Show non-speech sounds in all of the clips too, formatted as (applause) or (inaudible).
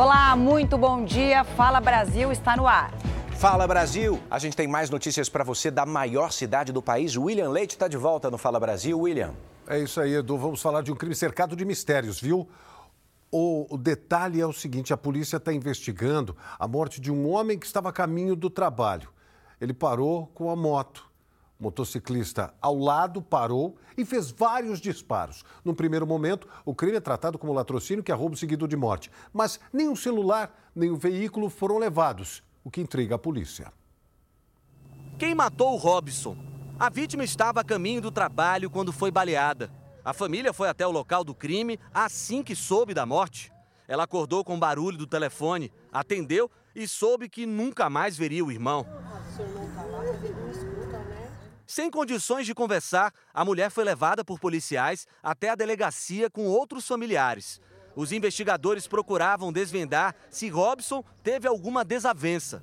Olá, muito bom dia. Fala Brasil está no ar. Fala Brasil! A gente tem mais notícias para você da maior cidade do país. William Leite está de volta no Fala Brasil. William. É isso aí, Edu. Vamos falar de um crime cercado de mistérios, viu? O, detalhe é o seguinte: a polícia está investigando a morte de um homem que estava a caminho do trabalho. Ele parou com a moto. Motociclista ao lado parou e fez vários disparos. No primeiro momento, o crime é tratado como latrocínio, que é roubo seguido de morte. Mas nem o celular, nem o veículo foram levados, o que intriga a polícia. Quem matou o Robson? A vítima estava a caminho do trabalho quando foi baleada. A família foi até o local do crime assim que soube da morte. Ela acordou com o barulho do telefone, atendeu e soube que nunca mais veria o irmão. Sem condições de conversar, a mulher foi levada por policiais até a delegacia com outros familiares. Os investigadores procuravam desvendar se Robson teve alguma desavença.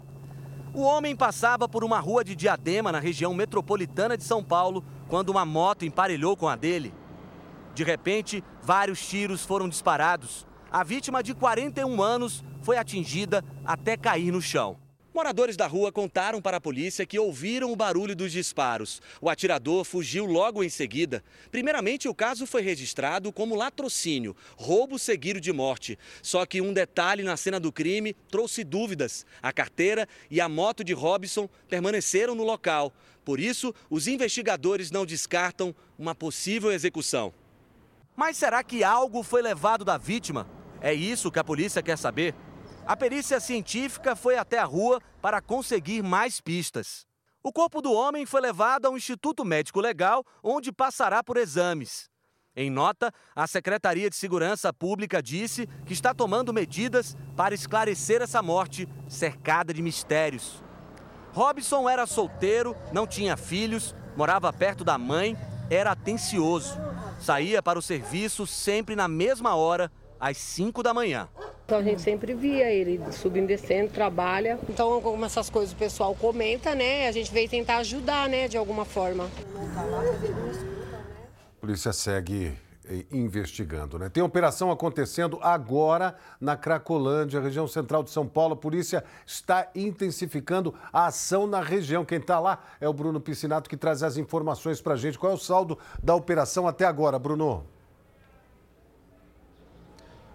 O homem passava por uma rua de Diadema, na região metropolitana de São Paulo, quando uma moto emparelhou com a dele. De repente, vários tiros foram disparados. A vítima de 41 anos foi atingida até cair no chão. Moradores da rua contaram para a polícia que ouviram o barulho dos disparos. O atirador fugiu logo em seguida. Primeiramente, o caso foi registrado como latrocínio, roubo seguido de morte. Só que um detalhe na cena do crime trouxe dúvidas. A carteira e a moto de Robson permaneceram no local. Por isso, os investigadores não descartam uma possível execução. Mas será que algo foi levado da vítima? É isso que a polícia quer saber. A perícia científica foi até a rua para conseguir mais pistas. O corpo do homem foi levado ao Instituto Médico Legal, onde passará por exames. Em nota, a Secretaria de Segurança Pública disse que está tomando medidas para esclarecer essa morte cercada de mistérios. Robson era solteiro, não tinha filhos, morava perto da mãe, era atencioso. Saía para o serviço sempre na mesma hora, às 5 da manhã. Então a gente sempre via ele subindo, descendo, trabalha. Então, como essas coisas o pessoal comenta, né? A gente veio tentar ajudar, né, de alguma forma. A polícia segue investigando. Né? Tem operação acontecendo agora na Cracolândia, região central de São Paulo. A polícia está intensificando a ação na região. Quem está lá é o Bruno Piscinato que traz as informações para a gente. Qual é o saldo da operação até agora, Bruno?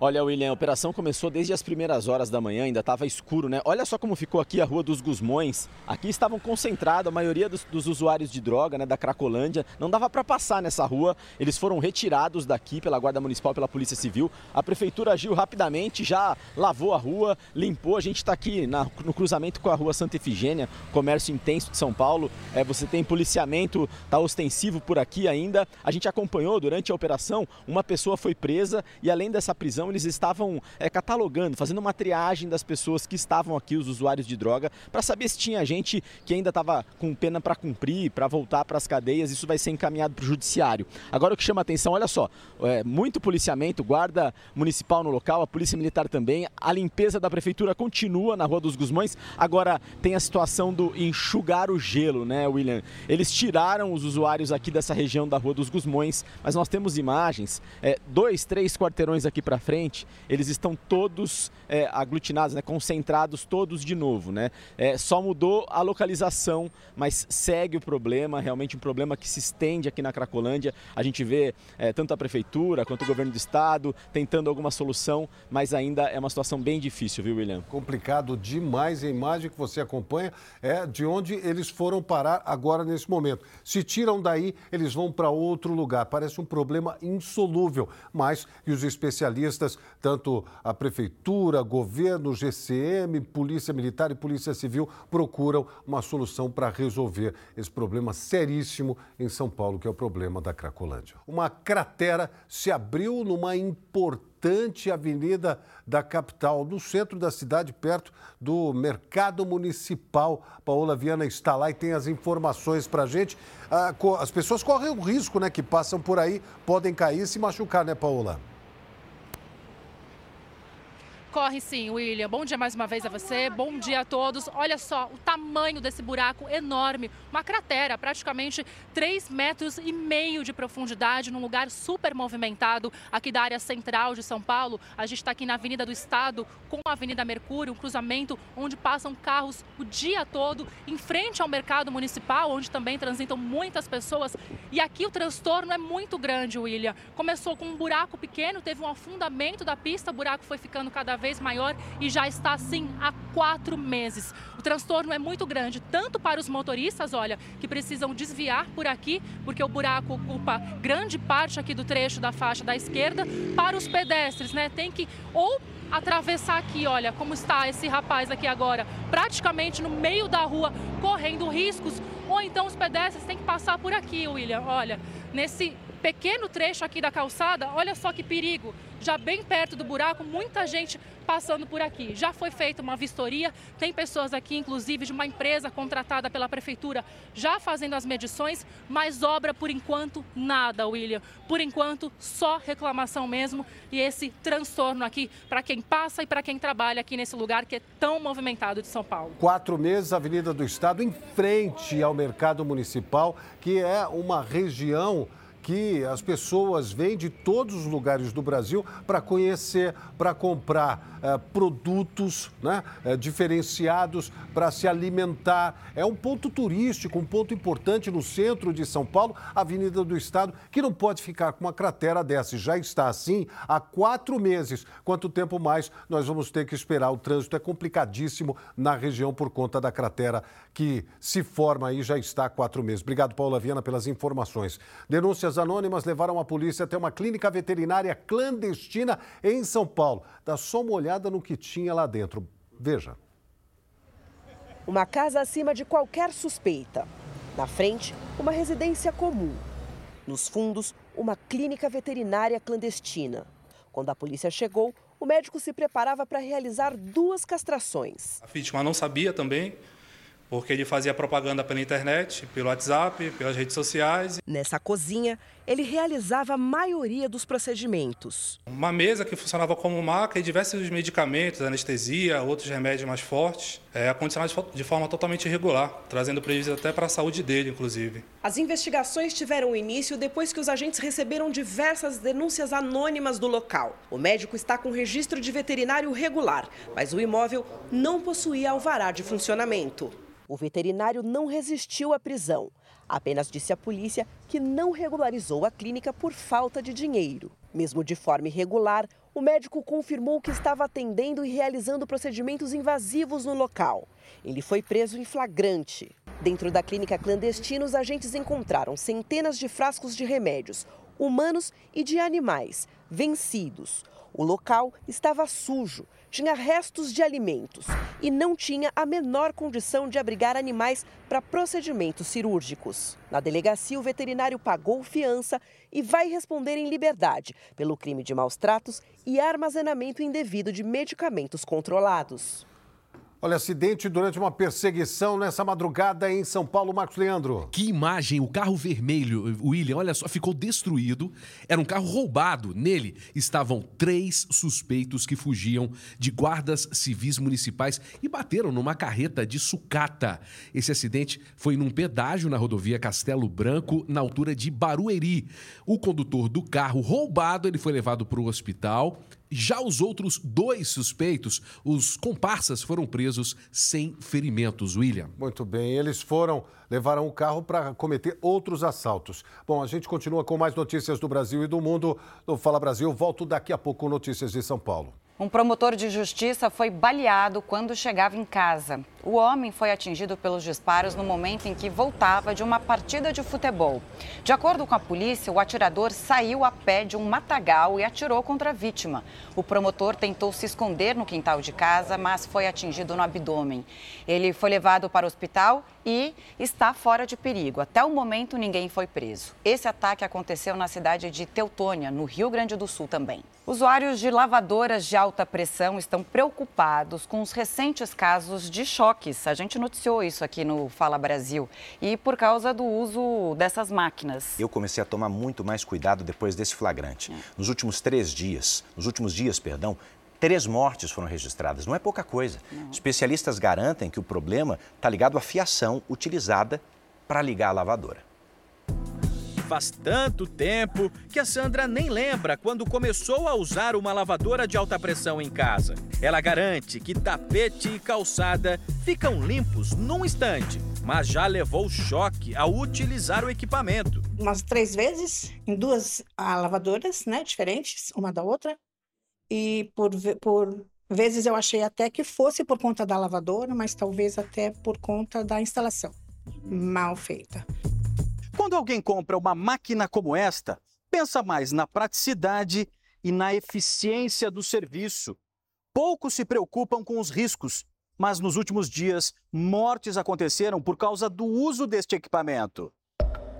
Olha, William, a operação começou desde as primeiras horas da manhã, ainda estava escuro, né? Olha só como ficou aqui a Rua dos Gusmões. Aqui estavam concentrados a maioria dos, dos usuários de droga, né, da Cracolândia. Não dava para passar nessa rua. Eles foram retirados daqui pela Guarda Municipal, pela Polícia Civil. A prefeitura agiu rapidamente, já lavou a rua, limpou. A gente está aqui na, no cruzamento com a Rua Santa Efigênia, comércio intenso de São Paulo. É, você tem policiamento, tá ostensivo por aqui ainda. A gente acompanhou durante a operação, uma pessoa foi presa e além dessa prisão eles estavam é, catalogando, fazendo uma triagem das pessoas que estavam aqui, os usuários de droga, para saber se tinha gente que ainda estava com pena para cumprir, para voltar para as cadeias. Isso vai ser encaminhado para o judiciário. Agora o que chama atenção, olha só, é, muito policiamento, guarda municipal no local, a polícia militar também, a limpeza da prefeitura continua na Rua dos Gusmões. Agora tem a situação do enxugar o gelo, né, William? Eles tiraram os usuários aqui dessa região da Rua dos Gusmões, mas nós temos imagens, é, dois, três quarteirões aqui para frente frente, eles estão todos é, aglutinados, né, concentrados todos de novo. Né? É, só mudou a localização, mas segue o problema, realmente um problema que se estende aqui na Cracolândia. A gente vê é, tanto a prefeitura quanto o governo do estado tentando alguma solução, mas ainda é uma situação bem difícil, viu, William? Complicado demais. A imagem que você acompanha é de onde eles foram parar agora nesse momento. Se tiram daí, eles vão para outro lugar. Parece um problema insolúvel, mas os especialistas tanto a Prefeitura, governo, GCM, Polícia Militar e Polícia Civil procuram uma solução para resolver esse problema seríssimo em São Paulo, que é o problema da Cracolândia. Uma cratera se abriu numa importante avenida da capital, no centro da cidade, perto do Mercado Municipal. Paola Viana está lá e tem as informações para a gente. Ah, as pessoas correm o risco, né, que passam por aí, podem cair e se machucar, né, Paola? Corre sim, William. Bom dia mais uma vez a você, bom dia a todos. Olha só o tamanho desse buraco enorme, uma cratera, praticamente 3 metros e meio de profundidade, num lugar super movimentado aqui da área central de São Paulo. A gente está aqui na Avenida do Estado com a Avenida Mercúrio, um cruzamento onde passam carros o dia todo, em frente ao mercado municipal, onde também transitam muitas pessoas. E aqui o transtorno é muito grande, William. Começou com um buraco pequeno, teve um afundamento da pista, o buraco foi ficando cada vez maior e já está assim há quatro meses. O transtorno é muito grande, tanto para os motoristas, olha, que precisam desviar por aqui, porque o buraco ocupa grande parte aqui do trecho da faixa da esquerda, para os pedestres, né? Tem que ou atravessar aqui, olha como está esse rapaz aqui agora, praticamente no meio da rua, correndo riscos, ou então os pedestres têm que passar por aqui, William. Olha, nesse pequeno trecho aqui da calçada, olha só que perigo já bem perto do buraco, muita gente passando por aqui. Já foi feita uma vistoria, tem pessoas aqui, inclusive de uma empresa contratada pela prefeitura, já fazendo as medições, mas obra por enquanto nada, William. Por enquanto, só reclamação mesmo e esse transtorno aqui para quem passa e para quem trabalha aqui nesse lugar que é tão movimentado de São Paulo. Quatro meses, Avenida do Estado, em frente ao mercado municipal, que é uma região que as pessoas vêm de todos os lugares do Brasil para conhecer, para comprar eh, produtos né, eh, diferenciados, para se alimentar. É um ponto turístico, um ponto importante no centro de São Paulo, Avenida do Estado, que não pode ficar com uma cratera dessa. Já está assim há quatro meses. Quanto tempo mais nós vamos ter que esperar? O trânsito é complicadíssimo na região por conta da cratera que se forma aí já está há quatro meses. Obrigado, Paula Viana, pelas informações. Denúncias Denúncias anônimas levaram a polícia até uma clínica veterinária clandestina em São Paulo. Dá só uma olhada no que tinha lá dentro. Veja. Uma casa acima de qualquer suspeita. Na frente, uma residência comum. Nos fundos, uma clínica veterinária clandestina. Quando a polícia chegou, o médico se preparava para realizar duas castrações. A vítima não sabia também porque ele fazia propaganda pela internet, pelo WhatsApp, pelas redes sociais. Nessa cozinha, ele realizava a maioria dos procedimentos. Uma mesa que funcionava como maca e diversos medicamentos, anestesia, outros remédios mais fortes, é, acondicionados de forma totalmente irregular, trazendo prejuízo até para a saúde dele, inclusive. As investigações tiveram início depois que os agentes receberam diversas denúncias anônimas do local. O médico está com registro de veterinário regular, mas o imóvel não possuía alvará de funcionamento. O veterinário não resistiu à prisão. Apenas disse à polícia que não regularizou a clínica por falta de dinheiro. Mesmo de forma irregular, o médico confirmou que estava atendendo e realizando procedimentos invasivos no local. Ele foi preso em flagrante. Dentro da clínica clandestina, os agentes encontraram centenas de frascos de remédios, humanos e de animais, vencidos. O local estava sujo, tinha restos de alimentos e não tinha a menor condição de abrigar animais para procedimentos cirúrgicos. Na delegacia, o veterinário pagou fiança e vai responder em liberdade pelo crime de maus tratos e armazenamento indevido de medicamentos controlados. Olha, acidente durante uma perseguição nessa madrugada em São Paulo, Marcos Leandro. Que imagem! O carro vermelho, William, olha só, ficou destruído. Era um carro roubado. Nele estavam três suspeitos que fugiam de guardas civis municipais e bateram numa carreta de sucata. Esse acidente foi num pedágio na rodovia Castelo Branco, na altura de Barueri. O condutor do carro roubado, ele foi levado para o hospital já os outros dois suspeitos, os comparsas, foram presos sem ferimentos, William. Muito bem, eles foram, levaram o carro para cometer outros assaltos. Bom, a gente continua com mais notícias do Brasil e do mundo. No Fala Brasil, volto daqui a pouco com notícias de São Paulo. Um promotor de justiça foi baleado quando chegava em casa. O homem foi atingido pelos disparos no momento em que voltava de uma partida de futebol. De acordo com a polícia, o atirador saiu a pé de um matagal e atirou contra a vítima. O promotor tentou se esconder no quintal de casa, mas foi atingido no abdômen. Ele foi levado para o hospital e está fora de perigo. Até o momento, ninguém foi preso. Esse ataque aconteceu na cidade de Teutônia, no Rio Grande do Sul também. Usuários de lavadoras de alta pressão estão preocupados com os recentes casos de A gente noticiou isso aqui no Fala Brasil. E por causa do uso dessas máquinas. Eu comecei a tomar muito mais cuidado depois desse flagrante. Nos últimos três dias, nos últimos dias, perdão, Três mortes foram registradas, não é pouca coisa. Não. Especialistas garantem que o problema está ligado à fiação utilizada para ligar a lavadora. Faz tanto tempo que a Sandra nem lembra quando começou a usar uma lavadora de alta pressão em casa. Ela garante que tapete e calçada ficam limpos num instante, mas já levou choque ao utilizar o equipamento. Umas três vezes em duas lavadoras, né, diferentes, uma da outra e por, por vezes eu achei até que fosse por conta da lavadora, mas talvez até por conta da instalação mal feita. Quando alguém compra uma máquina como esta, pensa mais na praticidade e na eficiência do serviço. Poucos se preocupam com os riscos, mas nos últimos dias, mortes aconteceram por causa do uso deste equipamento.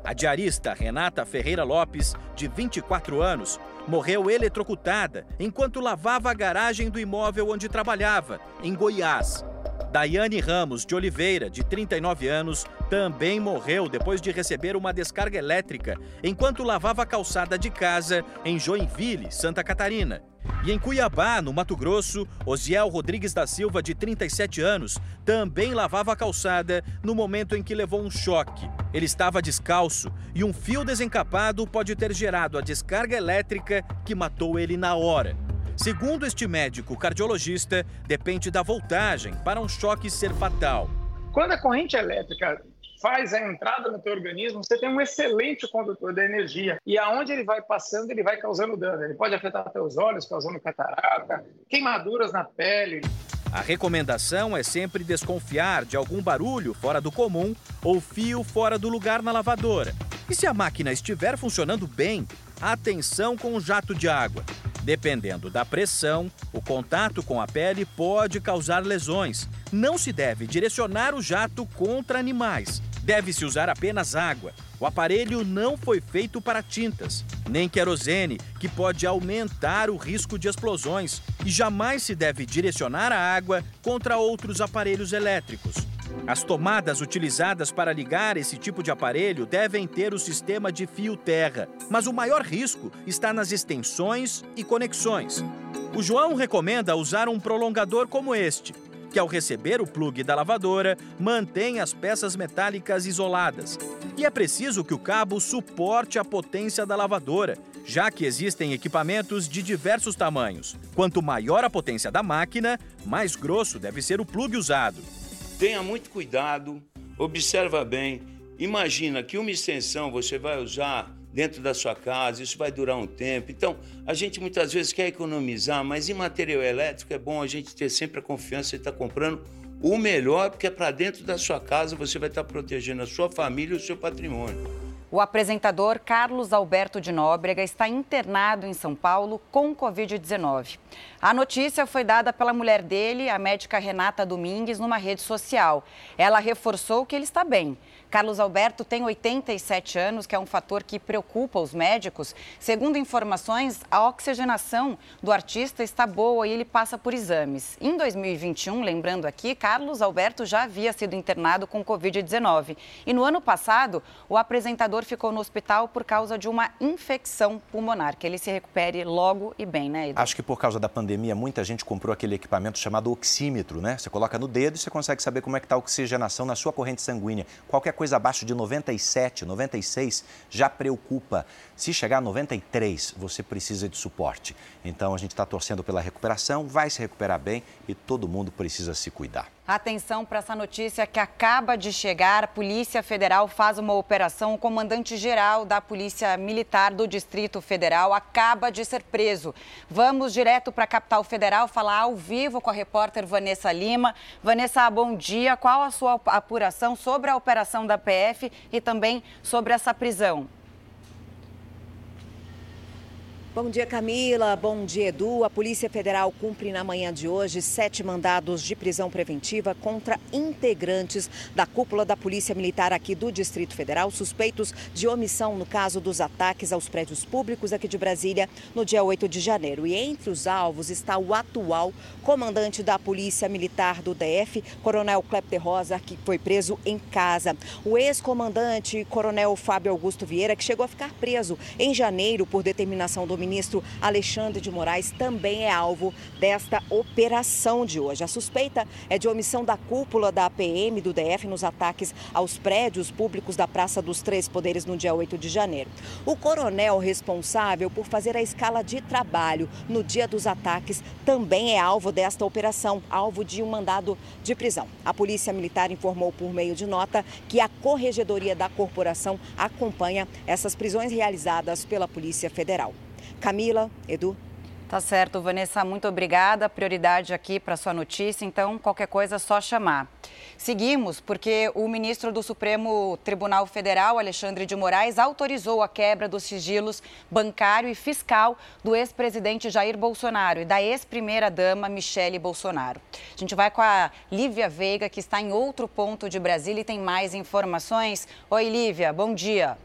A diarista Renata Ferreira Lopes, de 24 anos, morreu eletrocutada enquanto lavava a garagem do imóvel onde trabalhava, em Goiás. Daiane Ramos de Oliveira, de 39 anos, também morreu depois de receber uma descarga elétrica enquanto lavava a calçada de casa em Joinville, Santa Catarina. E em Cuiabá, no Mato Grosso, Osiel Rodrigues da Silva, de 37 anos, também lavava a calçada no momento em que levou um choque. Ele estava descalço e um fio desencapado pode ter gerado a descarga elétrica que matou ele na hora. Segundo este médico cardiologista, depende da voltagem para um choque ser fatal. Quando a corrente elétrica faz a entrada no teu organismo, você tem um excelente condutor da energia. E aonde ele vai passando, ele vai causando dano. Ele pode afetar teus olhos, causando catarata, queimaduras na pele. A recomendação é sempre desconfiar de algum barulho fora do comum ou fio fora do lugar na lavadora. E se a máquina estiver funcionando bem, atenção com o jato de água. Dependendo da pressão, o contato com a pele pode causar lesões. Não se deve direcionar o jato contra animais. Deve-se usar apenas água. O aparelho não foi feito para tintas, nem querosene, que pode aumentar o risco de explosões, e jamais se deve direcionar a água contra outros aparelhos elétricos. As tomadas utilizadas para ligar esse tipo de aparelho devem ter o sistema de fio terra, mas o maior risco está nas extensões e conexões. O João recomenda usar um prolongador como este, que ao receber o plugue da lavadora, mantém as peças metálicas isoladas. E é preciso que o cabo suporte a potência da lavadora, já que existem equipamentos de diversos tamanhos. Quanto maior a potência da máquina, mais grosso deve ser o plugue usado. Tenha muito cuidado, observa bem. Imagina que uma extensão você vai usar dentro da sua casa, isso vai durar um tempo. Então, a gente muitas vezes quer economizar, mas em material elétrico é bom a gente ter sempre a confiança de estar comprando o melhor, porque é para dentro da sua casa você vai estar protegendo a sua família e o seu patrimônio. O apresentador Carlos Alberto de Nóbrega está internado em São Paulo com Covid-19. A notícia foi dada pela mulher dele, a médica Renata Domingues, numa rede social. Ela reforçou que ele está bem. Carlos Alberto tem 87 anos, que é um fator que preocupa os médicos. Segundo informações, a oxigenação do artista está boa e ele passa por exames. Em 2021, lembrando aqui, Carlos Alberto já havia sido internado com Covid-19. E no ano passado, o apresentador ficou no hospital por causa de uma infecção pulmonar. Que ele se recupere logo e bem, né, Acho que por causa da pandemia, muita gente comprou aquele equipamento chamado oxímetro, né? Você coloca no dedo e você consegue saber como é que está a oxigenação na sua corrente sanguínea. Qualquer coisa abaixo de 97, 96 já preocupa. Se chegar a 93, você precisa de suporte. Então a gente está torcendo pela recuperação, vai se recuperar bem e todo mundo precisa se cuidar. Atenção para essa notícia que acaba de chegar. A Polícia Federal faz uma operação. O comandante-geral da Polícia Militar do Distrito Federal acaba de ser preso. Vamos direto para a capital federal falar ao vivo com a repórter Vanessa Lima. Vanessa, bom dia. Qual a sua apuração sobre a operação da PF e também sobre essa prisão? Bom dia, Camila. Bom dia, Edu. A Polícia Federal cumpre na manhã de hoje sete mandados de prisão preventiva contra integrantes da cúpula da Polícia Militar aqui do Distrito Federal, suspeitos de omissão no caso dos ataques aos prédios públicos aqui de Brasília no dia 8 de janeiro. E entre os alvos está o atual comandante da Polícia Militar do DF, Coronel Clepter Rosa, que foi preso em casa. O ex-comandante, Coronel Fábio Augusto Vieira, que chegou a ficar preso em janeiro por determinação do ministro Alexandre de Moraes também é alvo desta operação de hoje. A suspeita é de omissão da cúpula da APM do DF nos ataques aos prédios públicos da Praça dos Três Poderes no dia 8 de janeiro. O coronel responsável por fazer a escala de trabalho no dia dos ataques também é alvo desta operação, alvo de um mandado de prisão. A Polícia Militar informou por meio de nota que a Corregedoria da Corporação acompanha essas prisões realizadas pela Polícia Federal. Camila, Edu. Tá certo, Vanessa, muito obrigada. Prioridade aqui para sua notícia, então qualquer coisa é só chamar. Seguimos porque o ministro do Supremo Tribunal Federal, Alexandre de Moraes, autorizou a quebra dos sigilos bancário e fiscal do ex-presidente Jair Bolsonaro e da ex-primeira-dama Michele Bolsonaro. A gente vai com a Lívia Veiga, que está em outro ponto de Brasília e tem mais informações. Oi, Lívia, bom dia.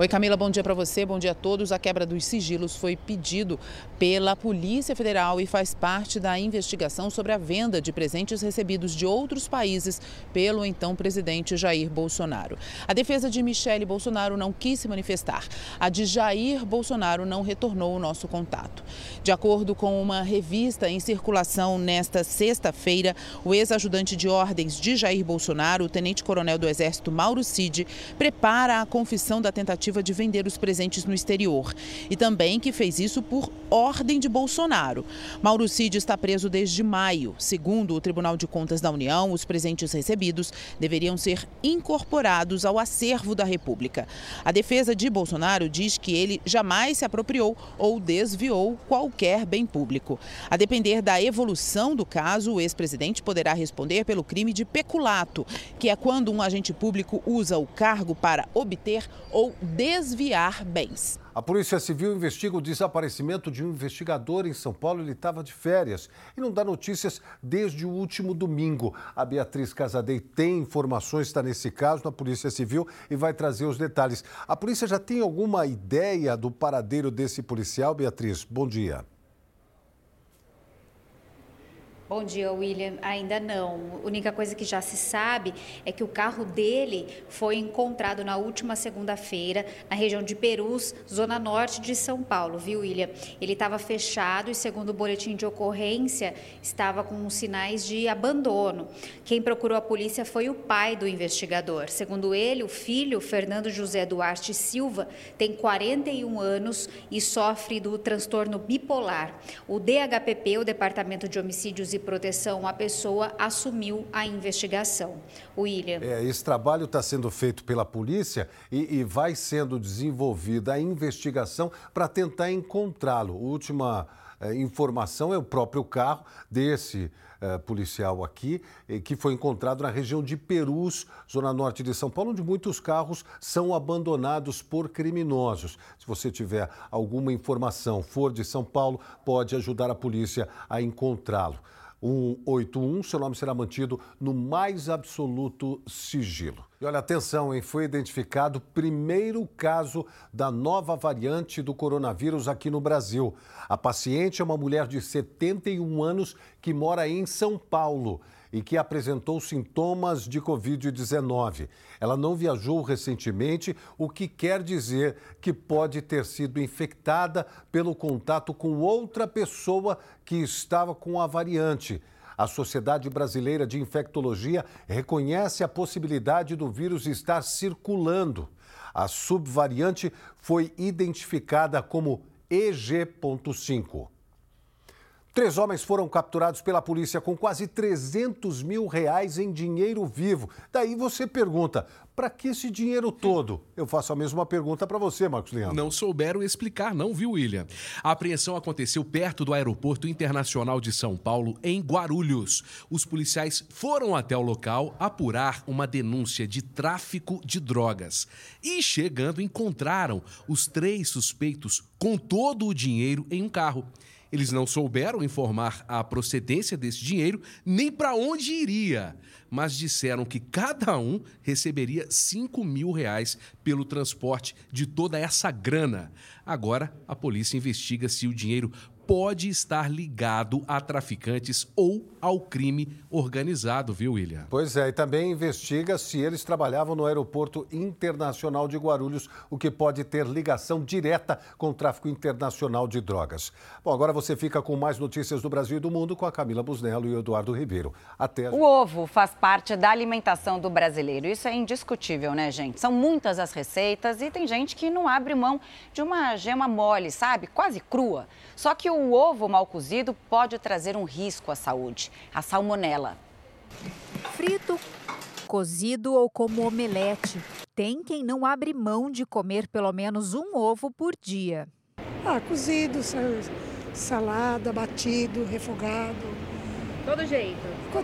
Oi, Camila, bom dia para você, bom dia a todos. A quebra dos sigilos foi pedido pela Polícia Federal e faz parte da investigação sobre a venda de presentes recebidos de outros países pelo então presidente Jair Bolsonaro. A defesa de Michele Bolsonaro não quis se manifestar. A de Jair Bolsonaro não retornou o nosso contato. De acordo com uma revista em circulação nesta sexta-feira, o ex-ajudante de ordens de Jair Bolsonaro, o tenente-coronel do Exército Mauro Cid, prepara a confissão da tentativa de vender os presentes no exterior e também que fez isso por ordem de Bolsonaro. Mauro Cid está preso desde maio. Segundo o Tribunal de Contas da União, os presentes recebidos deveriam ser incorporados ao acervo da República. A defesa de Bolsonaro diz que ele jamais se apropriou ou desviou qualquer bem público. A depender da evolução do caso, o ex-presidente poderá responder pelo crime de peculato, que é quando um agente público usa o cargo para obter ou desviar bens. A Polícia Civil investiga o desaparecimento de um investigador em São Paulo. Ele estava de férias e não dá notícias desde o último domingo. A Beatriz Casadei tem informações, está nesse caso na Polícia Civil e vai trazer os detalhes. A polícia já tem alguma ideia do paradeiro desse policial, Beatriz? Bom dia. Bom dia, William. Ainda não. A única coisa que já se sabe é que o carro dele foi encontrado na última segunda-feira na região de Perus, zona norte de São Paulo, viu, William? Ele estava fechado e, segundo o boletim de ocorrência, estava com sinais de abandono. Quem procurou a polícia foi o pai do investigador. Segundo ele, o filho, Fernando José Duarte Silva, tem 41 anos e sofre do transtorno bipolar. O DHPP, o Departamento de Homicídios e proteção à pessoa assumiu a investigação. William. É, esse trabalho está sendo feito pela polícia e, e vai sendo desenvolvida a investigação para tentar encontrá-lo. Última é, informação é o próprio carro desse é, policial aqui, que foi encontrado na região de Perus, zona norte de São Paulo, onde muitos carros são abandonados por criminosos. Se você tiver alguma informação, for de São Paulo, pode ajudar a polícia a encontrá-lo. 181, seu nome será mantido no mais absoluto sigilo. E olha, atenção, hein? Foi identificado o primeiro caso da nova variante do coronavírus aqui no Brasil. A paciente é uma mulher de 71 anos que mora em São Paulo e que apresentou sintomas de Covid-19. Ela não viajou recentemente, o que quer dizer que pode ter sido infectada pelo contato com outra pessoa que estava com a variante. A Sociedade Brasileira de Infectologia reconhece a possibilidade do vírus estar circulando. A subvariante foi identificada como EG.5. Três homens foram capturados pela polícia com quase 300 mil reais em dinheiro vivo. Daí você pergunta, para que esse dinheiro todo? Eu faço a mesma pergunta para você, Marcos Leandro. Não souberam explicar, não, viu, William? A apreensão aconteceu perto do Aeroporto Internacional de São Paulo, em Guarulhos. Os policiais foram até o local apurar uma denúncia de tráfico de drogas. E chegando, encontraram os três suspeitos com todo o dinheiro em um carro. Eles não souberam informar a procedência desse dinheiro nem para onde iria, mas disseram que cada um receberia 5 mil reais pelo transporte de toda essa grana. Agora, a polícia investiga se o dinheiro pode estar ligado a traficantes ou ao crime organizado, viu, William? Pois é, e também investiga se eles trabalhavam no Aeroporto Internacional de Guarulhos, o que pode ter ligação direta com o tráfico internacional de drogas. Bom, agora você fica com mais notícias do Brasil e do mundo com a Camila Busnello e o Eduardo Ribeiro. Até. O ovo faz parte da alimentação do brasileiro. Isso é indiscutível, né, gente? São muitas as receitas e tem gente que não abre mão de uma gema mole, sabe? Quase crua. Só que o ovo mal cozido pode trazer um risco à saúde, a salmonela. Frito, cozido ou como omelete. Tem quem não abre mão de comer pelo menos um ovo por dia. Ah, cozido, salada, batido, refogado. Todo jeito?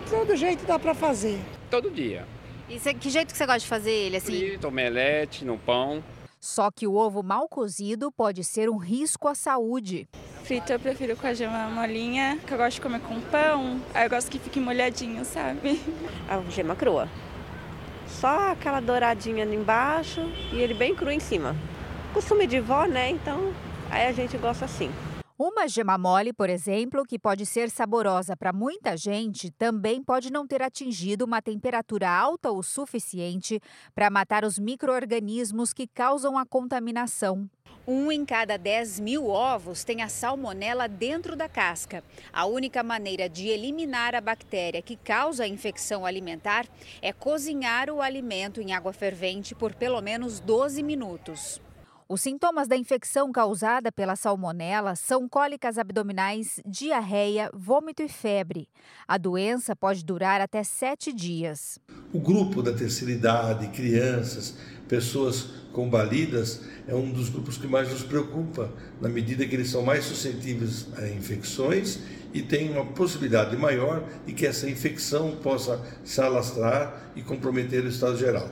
Todo jeito dá para fazer. Todo dia. E cê, que jeito que você gosta de fazer ele assim? Frito, omelete, no pão. Só que o ovo mal cozido pode ser um risco à saúde. Frito eu prefiro com a gema molinha, que eu gosto de comer com pão. Aí eu gosto que fique molhadinho, sabe? A gema crua. Só aquela douradinha embaixo e ele bem cru em cima. Costume de vó, né? Então aí a gente gosta assim. Uma gema mole, por exemplo, que pode ser saborosa para muita gente, também pode não ter atingido uma temperatura alta o suficiente para matar os micro-organismos que causam a contaminação. Um em cada 10 mil ovos tem a salmonela dentro da casca. A única maneira de eliminar a bactéria que causa a infecção alimentar é cozinhar o alimento em água fervente por pelo menos 12 minutos. Os sintomas da infecção causada pela salmonela são cólicas abdominais, diarreia, vômito e febre. A doença pode durar até sete dias. O grupo da terceira idade, crianças, pessoas combalidas, é um dos grupos que mais nos preocupa, na medida que eles são mais suscetíveis a infecções e tem uma possibilidade maior de que essa infecção possa se alastrar e comprometer o estado geral.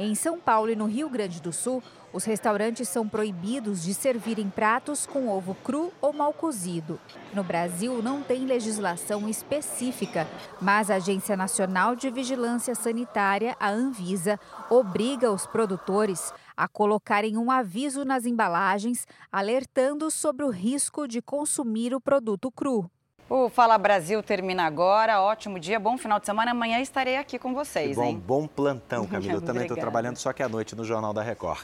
Em São Paulo e no Rio Grande do Sul, os restaurantes são proibidos de servirem pratos com ovo cru ou mal cozido. No Brasil, não tem legislação específica, mas a Agência Nacional de Vigilância Sanitária, a Anvisa, obriga os produtores a colocarem um aviso nas embalagens alertando sobre o risco de consumir o produto cru. O Fala Brasil termina agora. Ótimo dia, bom final de semana. Amanhã estarei aqui com vocês, bom, hein? Bom plantão, Camila. Eu (laughs) também estou trabalhando só que à noite no Jornal da Record.